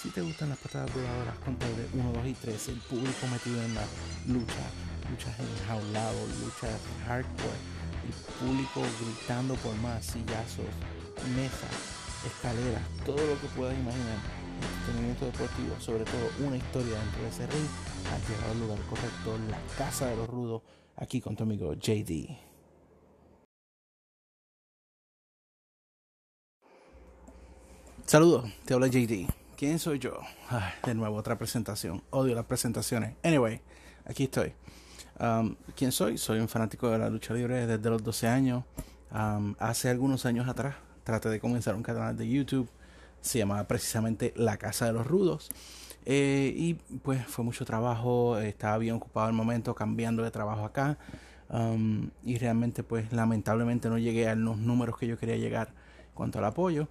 Si te gustan las patadas voladoras, contadores 1, 2 y 3, el público metido en la lucha, luchas enjaulados, luchas hardcore, el público gritando por más, sillazos, mesas, escaleras, todo lo que puedas imaginar. Entretenimiento deportivo, sobre todo una historia dentro de ese ring, ha llegado al lugar correcto, la casa de los rudos, aquí con tu amigo JD. Saludos, te habla JD. ¿Quién soy yo? de nuevo, otra presentación. Odio las presentaciones. Anyway, aquí estoy. Um, ¿Quién soy? Soy un fanático de la lucha libre desde los 12 años. Um, hace algunos años atrás traté de comenzar un canal de YouTube. Se llamaba precisamente La Casa de los Rudos. Eh, y pues fue mucho trabajo. Estaba bien ocupado el momento, cambiando de trabajo acá. Um, y realmente pues lamentablemente no llegué a los números que yo quería llegar cuanto al apoyo.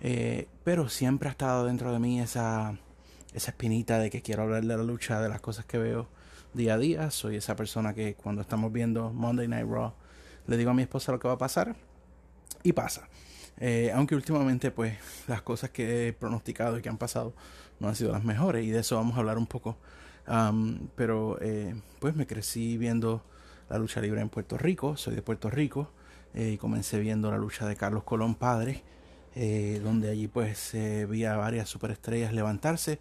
Eh, pero siempre ha estado dentro de mí esa, esa espinita de que quiero hablar de la lucha, de las cosas que veo día a día. Soy esa persona que cuando estamos viendo Monday Night Raw le digo a mi esposa lo que va a pasar y pasa. Eh, aunque últimamente pues las cosas que he pronosticado y que han pasado no han sido las mejores y de eso vamos a hablar un poco. pero eh, pues me crecí viendo la lucha libre en Puerto Rico, soy de Puerto Rico y comencé viendo la lucha de Carlos Colón Padre eh, donde allí pues eh, vi a varias superestrellas levantarse.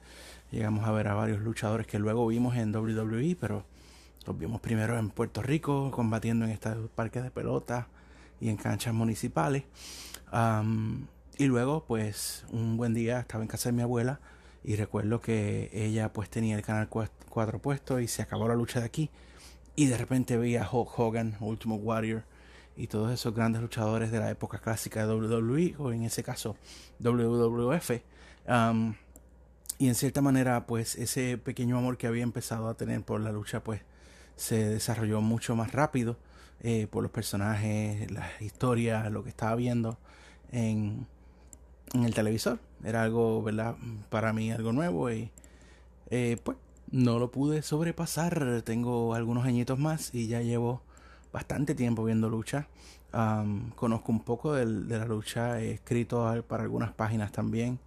Llegamos a ver a varios luchadores que luego vimos en WWE, pero los vimos primero en Puerto Rico, combatiendo en estos parques de pelota y en canchas municipales. y luego, pues, un buen día estaba en casa de mi abuela y recuerdo que ella pues tenía el canal 4 puesto y se acabó la lucha de aquí. Y de repente vi a Hulk Hogan, Ultimate Warrior, y todos esos grandes luchadores de la época clásica de WWE o en ese caso WWF. Um, y en cierta manera, pues ese pequeño amor que había empezado a tener por la lucha, pues se desarrolló mucho más rápido eh, por los personajes, las historias, lo que estaba viendo en, en, el televisor. Era algo, ¿verdad? Para mí algo nuevo y eh, pues no lo pude sobrepasar. Tengo algunos añitos más y ya llevo bastante tiempo viendo lucha. conozco un poco de, la lucha, he escrito para algunas páginas también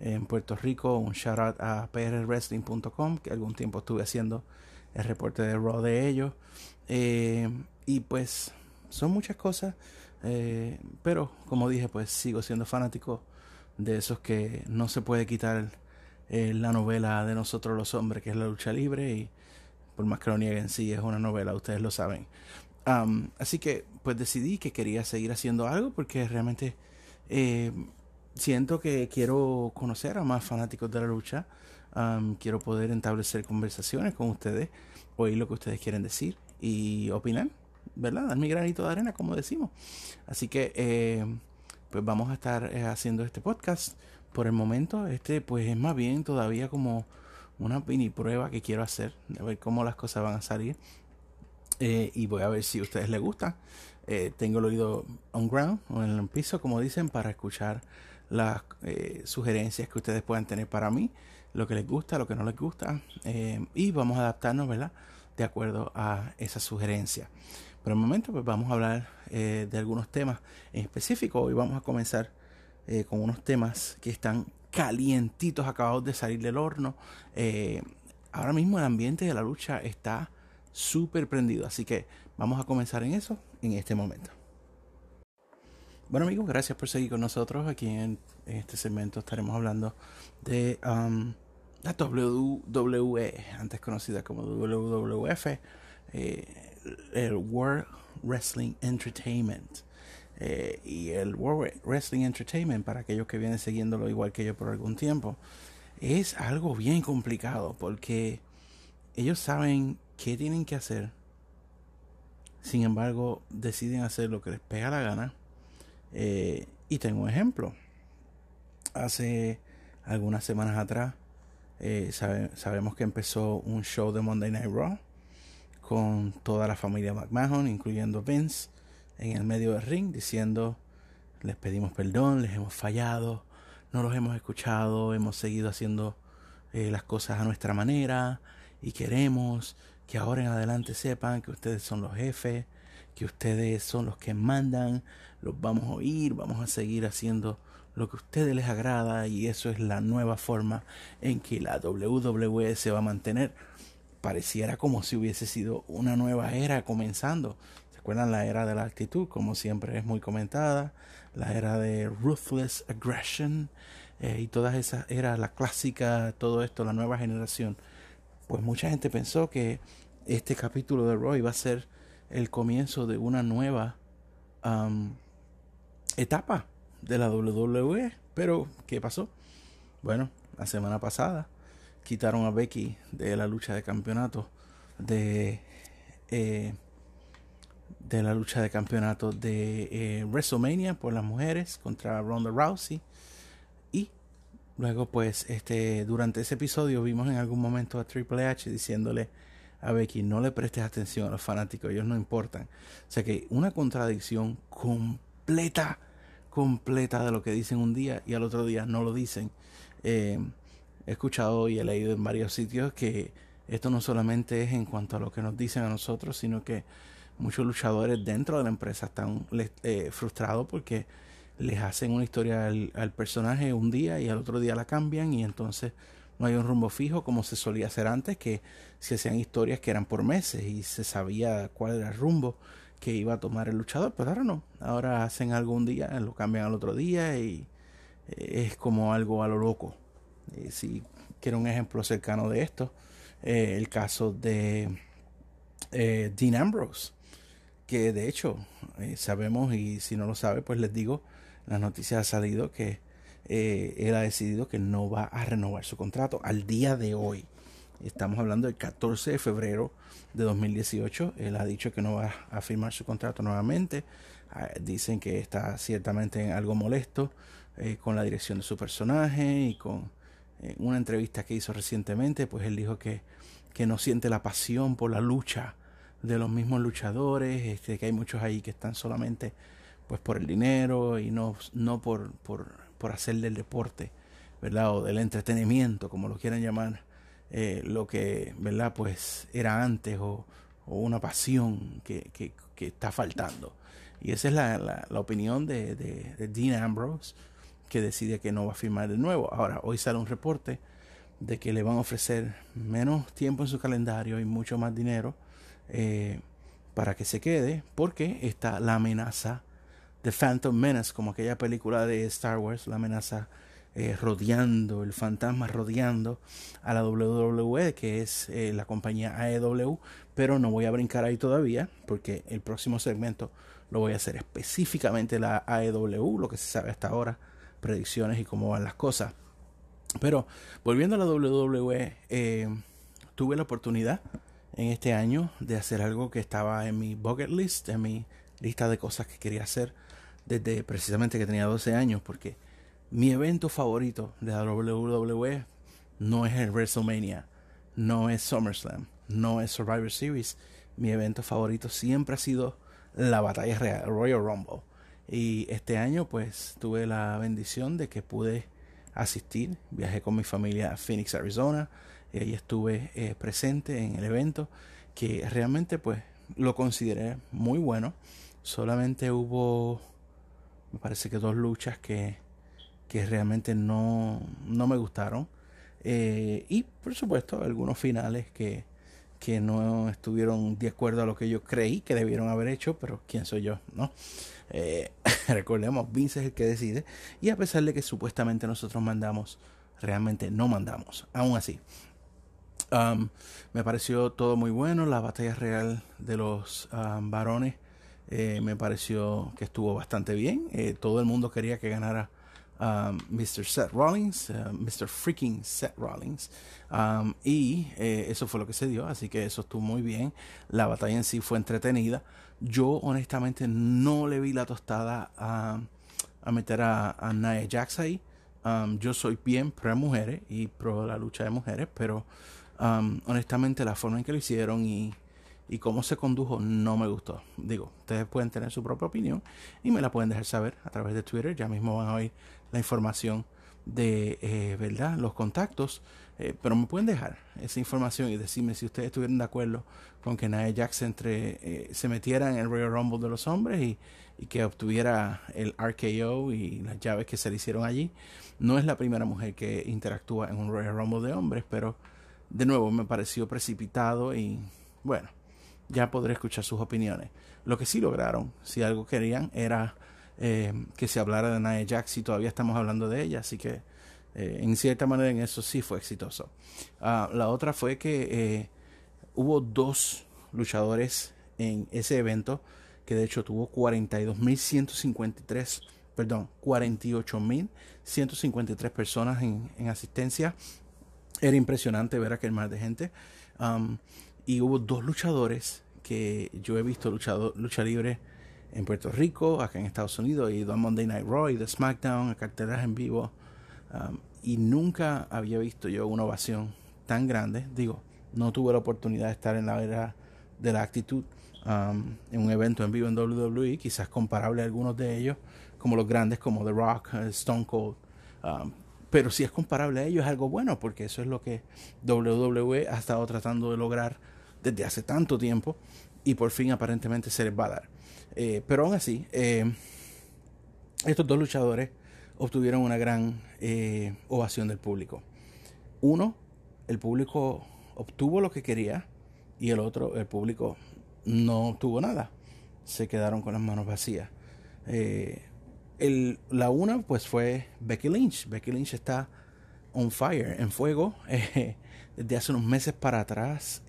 en Puerto Rico. Un shout out a prwrestling.com, que algún tiempo estuve haciendo el reporte de Raw de ellos. Eh, y pues son muchas cosas, eh, pero como dije, pues sigo siendo fanático de esos que no se puede quitar eh, la novela de nosotros los hombres, que es la lucha libre. Y por más que lo nieguen, sí es una novela, ustedes lo saben así que pues decidí que quería seguir haciendo algo porque realmente eh, siento que quiero conocer a más fanáticos de la lucha. quiero poder establecer conversaciones con ustedes, oír lo que ustedes quieren decir y opinar, ¿verdad? Dar mi granito de arena, como decimos. Así que eh, pues vamos a estar eh, haciendo este podcast. Por el momento, este pues es más bien todavía como una mini prueba que quiero hacer, de ver cómo las cosas van a salir. Eh, y voy a ver si a ustedes les gusta. Eh, tengo el oído on ground o en el piso, como dicen, para escuchar las eh, sugerencias que ustedes puedan tener para mí, lo que les gusta, lo que no les gusta, y vamos a adaptarnos, ¿verdad? De acuerdo a esa sugerencia. Por el momento, pues vamos a hablar de algunos temas en específico. Hoy vamos a comenzar con unos temas que están calientitos, acabados de salir del horno. ahora mismo el ambiente de la lucha está súper prendido. Así que vamos a comenzar en eso en este momento. Bueno amigos, gracias por seguir con nosotros. Aquí en, este segmento estaremos hablando de um, la WWE, antes conocida como WWF, eh, el World Wrestling Entertainment. Eh, y el World Wrestling Entertainment, para aquellos que vienen siguiéndolo igual que yo por algún tiempo, es algo bien complicado porque ellos saben qué tienen que hacer. Sin embargo, deciden hacer lo que les pega la gana. Eh, y tengo un ejemplo. Hace algunas semanas atrás eh, sabemos que empezó un show de Monday Night Raw con toda la familia McMahon, incluyendo Vince, en el medio del ring, diciendo, les pedimos perdón, les hemos fallado, no los hemos escuchado, hemos seguido haciendo eh, las cosas a nuestra manera y queremos que ahora en adelante sepan que ustedes son los jefes, que ustedes son los que mandan, los vamos a oír, vamos a seguir haciendo lo que a ustedes les agrada y eso es la nueva forma en que la WWE se va a mantener. Pareciera como si hubiese sido una nueva era comenzando. ¿Se acuerdan la era de la actitud? Como siempre es muy comentada. La era de ruthless aggression eh, y todas esas eras, la clásica, todo esto, la nueva generación. Pues mucha gente pensó que este capítulo de Roy va a ser el comienzo de una nueva etapa de la WWE. Pero, ¿qué pasó? Bueno, la semana pasada quitaron a Becky de la lucha de campeonato de eh, de la lucha de campeonato de eh, WrestleMania por las mujeres contra Ronda Rousey luego pues este durante ese episodio vimos en algún momento a Triple H diciéndole a Becky no le prestes atención a los fanáticos ellos no importan o sea que una contradicción completa completa de lo que dicen un día y al otro día no lo dicen. Eh, he escuchado y he leído en varios sitios que esto no solamente es en cuanto a lo que nos dicen a nosotros, sino que muchos luchadores dentro de la empresa están eh, frustrados porque les hacen una historia al, al, personaje un día y al otro día la cambian y entonces no hay un rumbo fijo como se solía hacer antes, que se hacían historias que eran por meses y se sabía cuál era el rumbo que iba a tomar el luchador, pero ahora no. Ahora hacen algo un día, lo cambian al otro día y eh, es como algo a lo loco. Eh, si quiero un ejemplo cercano de esto, eh, el caso de Dean Ambrose, que de hecho sabemos y si no lo sabe, pues les digo, la noticia ha salido que él ha decidido que no va a renovar su contrato al día de hoy. Estamos hablando del 14 de febrero de 2018. Él ha dicho que no va a firmar su contrato nuevamente. Ah, dicen que está ciertamente algo molesto eh, con la dirección de su personaje y con eh, una entrevista que hizo recientemente, pues él dijo que, que no siente la pasión por la lucha de los mismos luchadores, este, que hay muchos ahí que están solamente pues por el dinero y no, no por, por, por hacer del deporte, ¿verdad? O del entretenimiento, como lo quieran llamar eh, lo que, ¿verdad? Pues era antes o, una pasión que, que, está faltando. Y esa es la, la, opinión de, de, Dean Ambrose, que decide que no va a firmar de nuevo. Ahora, hoy sale un reporte de que le van a ofrecer menos tiempo en su calendario y mucho más dinero eh, para que se quede, porque está la amenaza de Phantom Menace, como aquella película de Star Wars, la amenaza eh, rodeando, el fantasma rodeando a la WWE, que es eh, la compañía AEW, pero no voy a brincar ahí todavía, porque el próximo segmento lo voy a hacer específicamente la AEW, lo que se sabe hasta ahora, predicciones y cómo van las cosas. Pero volviendo a la WWE, eh, tuve la oportunidad en este año de hacer algo que estaba en mi bucket list, en mi lista de cosas que quería hacer desde precisamente que tenía 12 años, porque mi evento favorito de la WWE no es el WrestleMania, no es SummerSlam, no es Survivor Series. Mi evento favorito siempre ha sido la batalla real, Royal Rumble. Y este año pues tuve la bendición de que pude asistir. Viajé con mi familia a Phoenix, Arizona. Y ahí estuve eh, presente en el evento que realmente pues lo consideré muy bueno. Solamente hubo, me parece que dos luchas que que realmente no, no me gustaron. Eh, y por supuesto algunos finales que, que no estuvieron de acuerdo a lo que yo creí que debieron haber hecho, pero quién soy yo, ¿no? Eh, recordemos, Vince es el que decide y a pesar de que supuestamente nosotros mandamos, realmente no mandamos. Aún así, um, me pareció todo muy bueno, la batalla real de los um, varones eh, me pareció que estuvo bastante bien, todo el mundo quería que ganara Um, Mr. Seth Rollins, uh, Mr. Freaking Seth Rollins. Um, y eh, eso fue lo que se dio, así que eso estuvo muy bien. La batalla en sí fue entretenida. Yo honestamente no le vi la tostada a, a meter a, a Nia Jax ahí. Um, yo soy bien pro mujeres y pro la lucha de mujeres, pero honestamente la forma en que lo hicieron y y cómo se condujo no me gustó. Digo, ustedes pueden tener su propia opinión y me la pueden dejar saber a través de Twitter. Ya mismo van a oír la información de eh, verdad los contactos eh, pero me pueden dejar esa información y decirme si ustedes estuvieran de acuerdo con que Nia Jax entre, eh, se metiera en el Royal Rumble de los hombres y, y, que obtuviera el RKO y las llaves que se le hicieron allí. No es la primera mujer que interactúa en un Royal Rumble de hombres, pero de nuevo me pareció precipitado y bueno, ya podré escuchar sus opiniones. Lo que sí lograron, si algo querían, era eh, que se hablara de Nia Jax y todavía estamos hablando de ella, así que eh, en cierta manera en eso sí fue exitoso. Ah, la otra fue que eh, hubo dos luchadores en ese evento que de hecho tuvo 42.153, perdón, 48.153 personas en, en, asistencia. Era impresionante ver aquel mar de gente. Y hubo dos luchadores que yo he visto lucha libre en Puerto Rico, acá en Estados Unidos, y ido a Monday Night Raw y de SmackDown, a carteras en vivo. Um, y nunca había visto yo una ovación tan grande. Digo, no tuve la oportunidad de estar en la era de la actitud um, en un evento en vivo en WWE, quizás comparable a algunos de ellos, como los grandes como The Rock, eh, Stone Cold. Um, pero si es comparable a ellos es algo bueno, porque eso es lo que WWE ha estado tratando de lograr desde hace tanto tiempo y por fin aparentemente se les va a dar. Eh, pero aún así, eh, estos dos luchadores obtuvieron una gran eh, ovación del público. Uno, el público obtuvo lo que quería y el otro, el público no obtuvo nada. Se quedaron con las manos vacías. La una, pues fue Becky Lynch. Becky Lynch está on fire, en fuego, desde hace unos meses para atrás,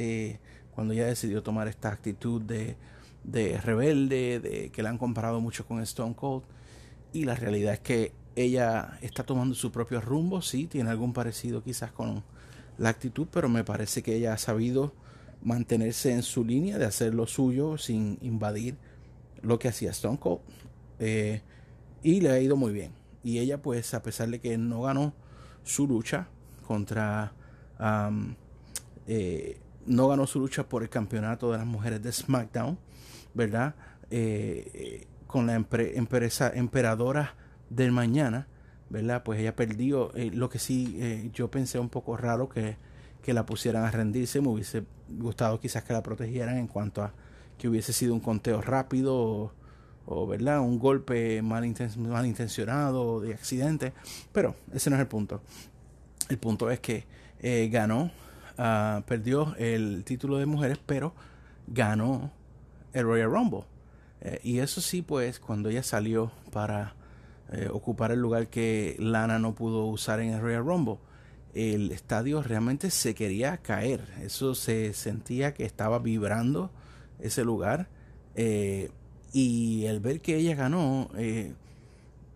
cuando ella decidió tomar esta actitud de, de rebelde, de que la han comparado mucho con Stone Cold. Y la realidad es que ella está tomando su propio rumbo, sí, tiene algún parecido quizás con la actitud, pero me parece que ella ha sabido mantenerse en su línea de hacer lo suyo sin invadir lo que hacía Stone Cold. Eh, y le ha ido muy bien. Y ella, pues, a pesar de que no ganó su lucha contra... Eh, no ganó su lucha por el campeonato de las mujeres de SmackDown, ¿verdad? Eh, con la empresa emperadora del mañana, ¿verdad? Pues ella perdió. Eh, lo que sí eh, yo pensé un poco raro que, que la pusieran a rendirse. Me hubiese gustado quizás que la protegieran en cuanto a que hubiese sido un conteo rápido o, ¿verdad? Un golpe mal, intencionado de accidente. Pero ese no es el punto. El punto es que eh, ganó, uh, perdió el título de mujeres, pero ganó el Royal Rumble. y eso sí, pues, cuando ella salió para eh, ocupar el lugar que Lana no pudo usar en el Royal Rumble. El estadio realmente se quería caer. Eso se sentía que estaba vibrando ese lugar. Eh, y el ver que ella ganó eh,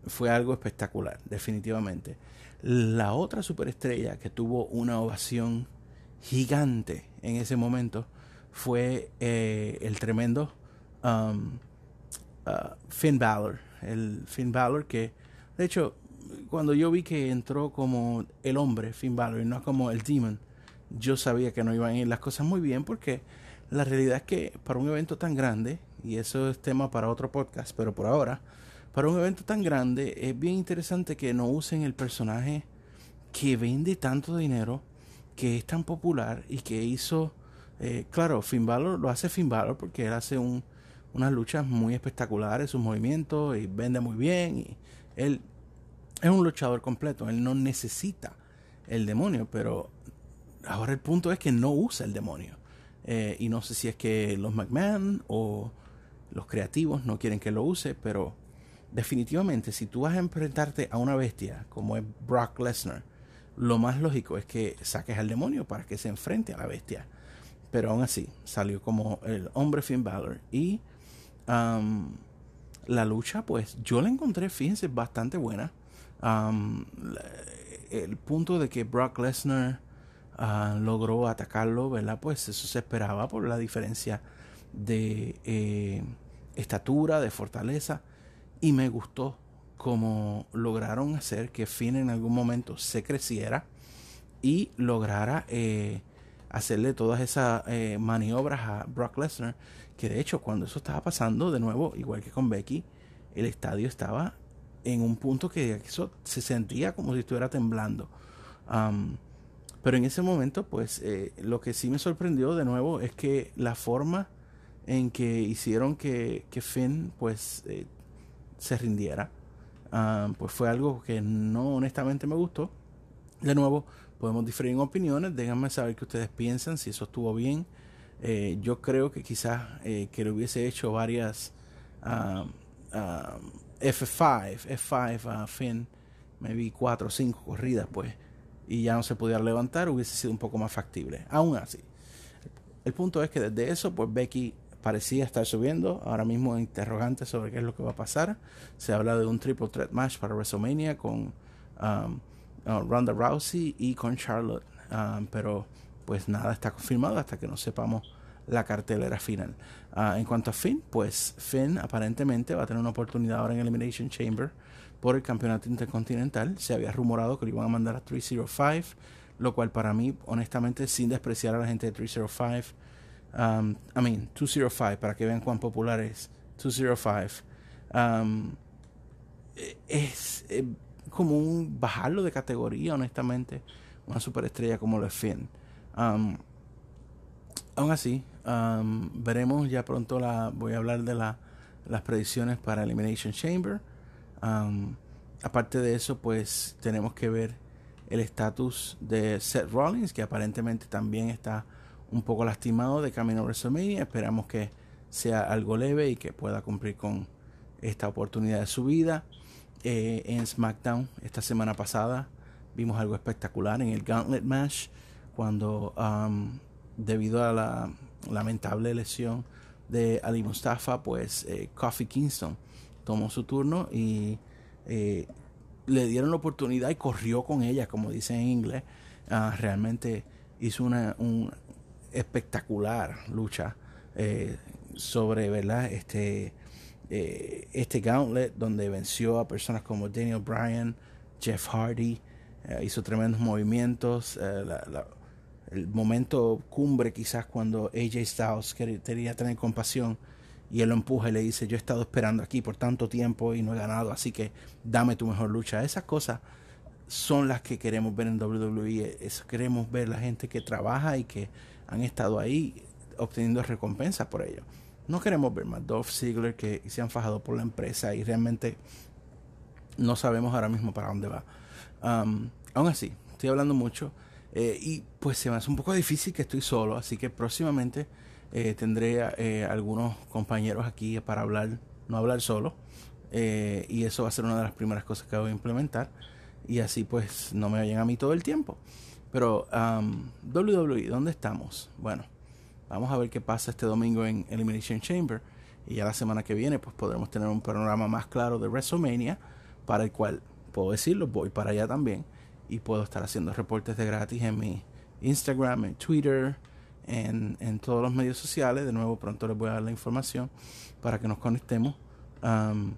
fue algo espectacular, definitivamente. La otra superestrella que tuvo una ovación gigante en ese momento fue el tremendo um, uh, Finn Balor. El Finn Balor, que de hecho, cuando yo vi que entró como el hombre, Finn Balor, y no como el Demon, yo sabía que no iban a ir las cosas muy bien porque la realidad es que para un evento tan grande, y eso es tema para otro podcast, pero por ahora, para un evento tan grande es bien interesante que no usen el personaje que vende tanto dinero, que es tan popular y que hizo, eh, claro, Finn Balor lo hace Finn Balor porque él hace un, unas luchas muy espectaculares, sus movimientos y vende muy bien. Y él es un luchador completo, él no necesita el demonio, pero ahora el punto es que no usa el demonio. Eh, y no sé si es que los McMahon o los creativos no quieren que lo use, pero definitivamente si tú vas a enfrentarte a una bestia como es Brock Lesnar, lo más lógico es que saques al demonio para que se enfrente a la bestia. Pero aún así, salió como el hombre Finn Balor y la lucha, pues yo la encontré, fíjense, bastante buena. el punto de que Brock Lesnar ah, logró atacarlo, ¿verdad? Pues eso se esperaba por la diferencia de eh, estatura, de fortaleza. Y me gustó como lograron hacer que Finn en algún momento se creciera y lograra eh, hacerle todas esas eh, maniobras a Brock Lesnar que de hecho cuando eso estaba pasando, de nuevo, igual que con Becky, el estadio estaba en un punto que eso se sentía como si estuviera temblando. pero en ese momento, pues eh, lo que sí me sorprendió de nuevo es que la forma en que hicieron que, que Finn pues se rindiera, pues fue algo que no honestamente me gustó. De nuevo, podemos diferir en opiniones, déjenme saber qué ustedes piensan, si eso estuvo bien. Eh, yo creo que quizás que le hubiese hecho varias F5, F5 a Finn, me vi 4 o 5 corridas, pues, y ya no se podía levantar, hubiese sido un poco más factible. Aún así, el punto es que desde eso, pues Becky parecía estar subiendo. Ahora mismo interrogante sobre qué es lo que va a pasar. Se habla de un triple threat match para WrestleMania con um, uh, Ronda Rousey y con Charlotte. Um, pero pues nada está confirmado hasta que no sepamos la cartelera final. Ah, en cuanto a Finn, pues Finn aparentemente va a tener una oportunidad ahora en Elimination Chamber por el campeonato intercontinental. Se había rumorado que lo iban a mandar a 305, lo cual para mí, honestamente, sin despreciar a la gente de 305, um, I mean, 205, para que vean cuán popular es 205, um, es eh, como un bajarlo de categoría, honestamente, una superestrella como lo es Finn. Um, aún así, veremos ya pronto la voy a hablar de la, las predicciones para Elimination Chamber. aparte de eso, pues tenemos que ver el estatus de Seth Rollins, que aparentemente también está un poco lastimado de camino a WrestleMania. Esperamos que sea algo leve y que pueda cumplir con esta oportunidad de su vida. Eh, en SmackDown esta semana pasada vimos algo espectacular en el Gauntlet Match cuando debido a la lamentable lesión de Ali Mustafa, pues eh, Kofi Kingston tomó su turno y eh, le dieron la oportunidad y corrió con ella, como dice en inglés. Ah, realmente hizo una un espectacular lucha eh, sobre verdad este este gauntlet donde venció a personas como Daniel Bryan, Jeff Hardy, hizo tremendos movimientos. el momento cumbre quizás cuando AJ Styles quería tener compasión y él lo empuja y le dice, yo he estado esperando aquí por tanto tiempo y no he ganado, así que dame tu mejor lucha. Esas cosas son las que queremos ver en WWE. Eso queremos ver la gente que trabaja y que han estado ahí obteniendo recompensas por ello. No queremos ver más Dolph Ziggler que se han fajado por la empresa y realmente no sabemos ahora mismo para dónde va. Um, aún así, estoy hablando mucho. Eh, y pues se me hace un poco difícil que estoy solo, así que próximamente eh, tendré eh, algunos compañeros aquí para hablar, no hablar solo. y eso va a ser una de las primeras cosas que voy a implementar. Y así pues no me oyen a mí todo el tiempo. Pero um, WWE, ¿dónde estamos? Bueno, vamos a ver qué pasa este domingo en Elimination Chamber. Y ya la semana que viene pues podremos tener un panorama más claro de WrestleMania. Para el cual, puedo decirlo, voy para allá también y puedo estar haciendo reportes de gratis en mi Instagram, en Twitter, en, en, todos los medios sociales. De nuevo, pronto les voy a dar la información para que nos conectemos um,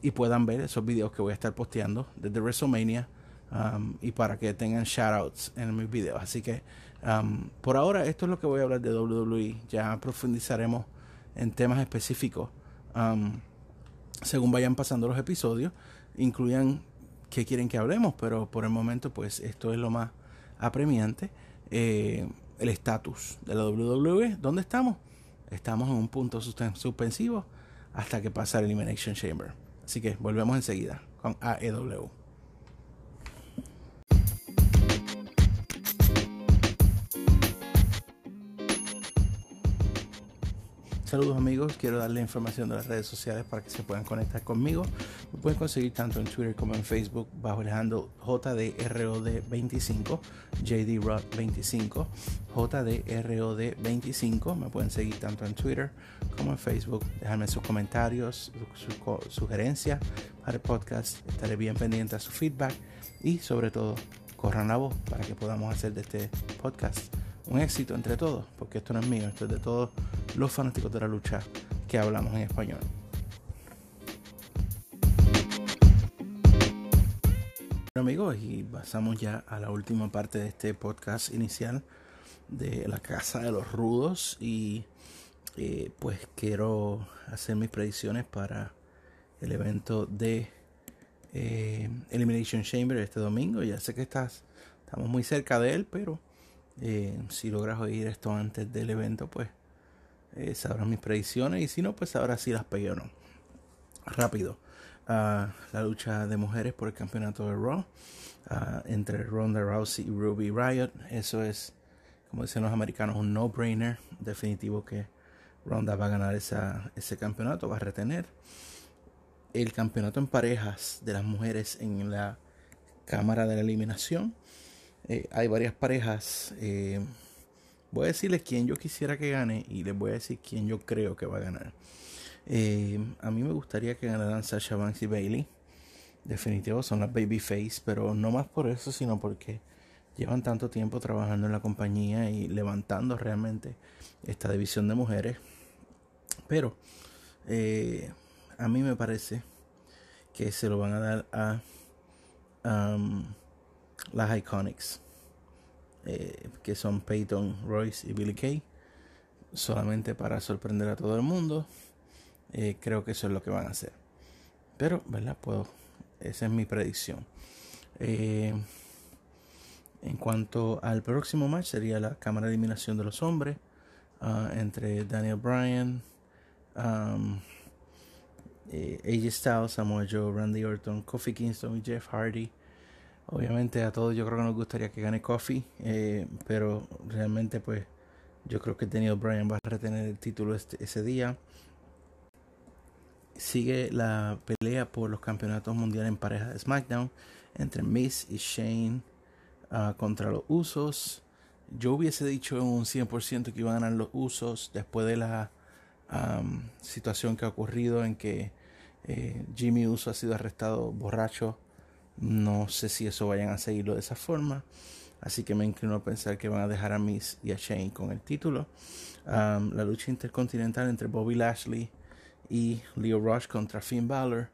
y puedan ver esos videos que voy a estar posteando desde WrestleMania um, y para que tengan shoutouts en mis videos. Así que um, por ahora, esto es lo que voy a hablar de WWE. Ya profundizaremos en temas específicos según vayan pasando los episodios. Incluyan qué quieren que hablemos, pero por el momento pues esto es lo más apremiante. Eh, el estatus de la WWE, ¿dónde estamos? Estamos en un punto suspensivo hasta que pase el Elimination Chamber. Así que volvemos enseguida con AEW. Saludos amigos, quiero darle información de las redes sociales para que se puedan conectar conmigo. Me pueden conseguir tanto en Twitter como en Facebook bajo el handle JDROD25, JDROD25, JDROD25. Me pueden seguir tanto en Twitter como en Facebook. Dejarme sus comentarios, sugerencias para el podcast. Estaré bien pendiente a su feedback y sobre todo corran la voz para que podamos hacer de este podcast un éxito entre todos, porque esto no es mío, esto es de todos los fanáticos de la lucha que hablamos en español. Bueno amigos, y pasamos ya a la última parte de este podcast inicial de la Casa de los Rudos y eh, pues quiero hacer mis predicciones para el evento de eh, Elimination Chamber este domingo. Ya sé que estás, estamos muy cerca de él, pero eh, si logras oír esto antes del evento, pues eh, sabrás mis predicciones. Y si no, pues ahora sí las pegué o no. Rápido. Ah, la lucha de mujeres por el campeonato de Raw ah, entre Ronda Rousey y Ruby Riot. Eso es, como dicen los americanos, un no-brainer. Definitivo que Ronda va a ganar ese campeonato, va a retener. El campeonato en parejas de las mujeres en la Cámara de la Eliminación. Eh, hay varias parejas. Eh, voy a decirles quién yo quisiera que gane y les voy a decir quién yo creo que va a ganar. Eh, a mí me gustaría que ganaran Sasha Banks y Bailey. Definitivo son las babyface, pero no más por eso, sino porque llevan tanto tiempo trabajando en la compañía y levantando realmente esta división de mujeres. Pero a mí me parece que se lo van a dar a um, las Iconics, eh, que son Peyton Royce y Billy Kay, solamente para sorprender a todo el mundo. Eh, creo que eso es lo que van a hacer. Pero, ¿verdad? Puedo. Esa es mi predicción. Eh, en cuanto al próximo match, sería la cámara de eliminación de los hombres ah, entre Daniel Bryan, AJ Styles, Samoa Joe, Randy Orton, Kofi Kingston y Jeff Hardy. Obviamente a todos yo creo que nos gustaría que gane Kofi, pero realmente pues yo creo que Daniel Bryan va a retener el título este, ese día sigue la pelea por los campeonatos mundiales en pareja de SmackDown entre Miz y Shane ah, contra los Usos. Yo hubiese dicho un 100% que iban a ganar los Usos después de la situación que ha ocurrido en que eh, Jimmy Uso ha sido arrestado borracho. No sé si eso vayan a seguirlo de esa forma. Así que me inclino a pensar que van a dejar a Miz y a Shane con el título. la lucha intercontinental entre Bobby Lashley y Leo Rush contra Finn Balor.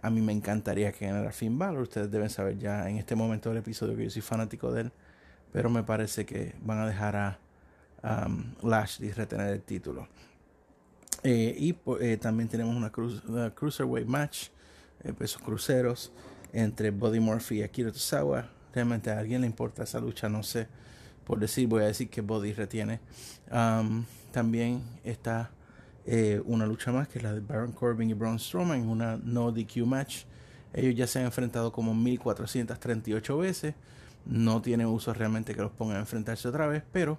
A mí me encantaría que ganara Finn Balor. Ustedes deben saber ya en este momento del episodio que yo soy fanático de él. Pero me parece que van a dejar a Lashley retener el título. Eh, y eh, también tenemos una, Cruiserweight match, eh, pesos cruceros, entre Buddy Murphy y Akira Tozawa. Realmente a alguien le importa esa lucha, no sé. Por decir, voy a decir que Buddy retiene. También está eh, una lucha más que es la de Baron Corbin y Braun Strowman una no DQ match. Ellos ya se han enfrentado como 1438 veces. No tiene uso realmente que los pongan a enfrentarse otra vez, pero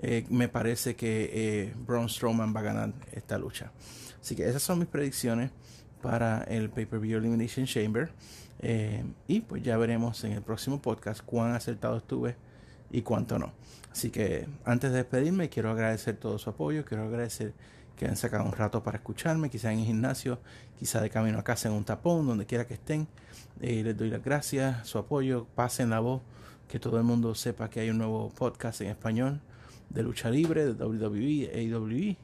eh, me parece que eh, Braun Strowman va a ganar esta lucha. Así que esas son mis predicciones para el Pay-Per-View Elimination Chamber. Y pues ya veremos en el próximo podcast cuán acertado estuve y cuánto no. Así que antes de despedirme, quiero agradecer todo su apoyo, quiero agradecer que han sacado un rato para escucharme, quizá en el gimnasio, quizá de camino a casa en un tapón, donde quiera que estén. Eh, les doy las gracias, su apoyo, pasen la voz, que todo el mundo sepa que hay un nuevo podcast en español de lucha libre, de WWE, AWE,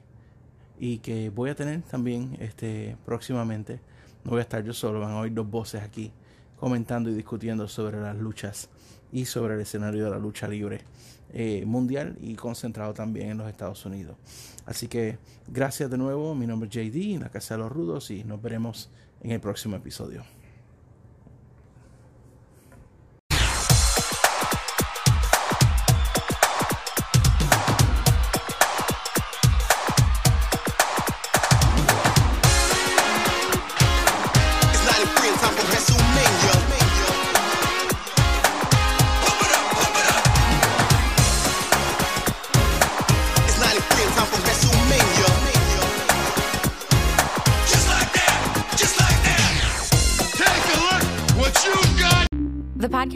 y que voy a tener también este próximamente. No voy a estar yo solo, van a oír dos voces aquí comentando y discutiendo sobre las luchas y sobre el escenario de la lucha libre eh, mundial y concentrado también en los Estados Unidos. Así que gracias de nuevo, mi nombre es JD, en la Casa de los Rudos y nos veremos en el próximo episodio.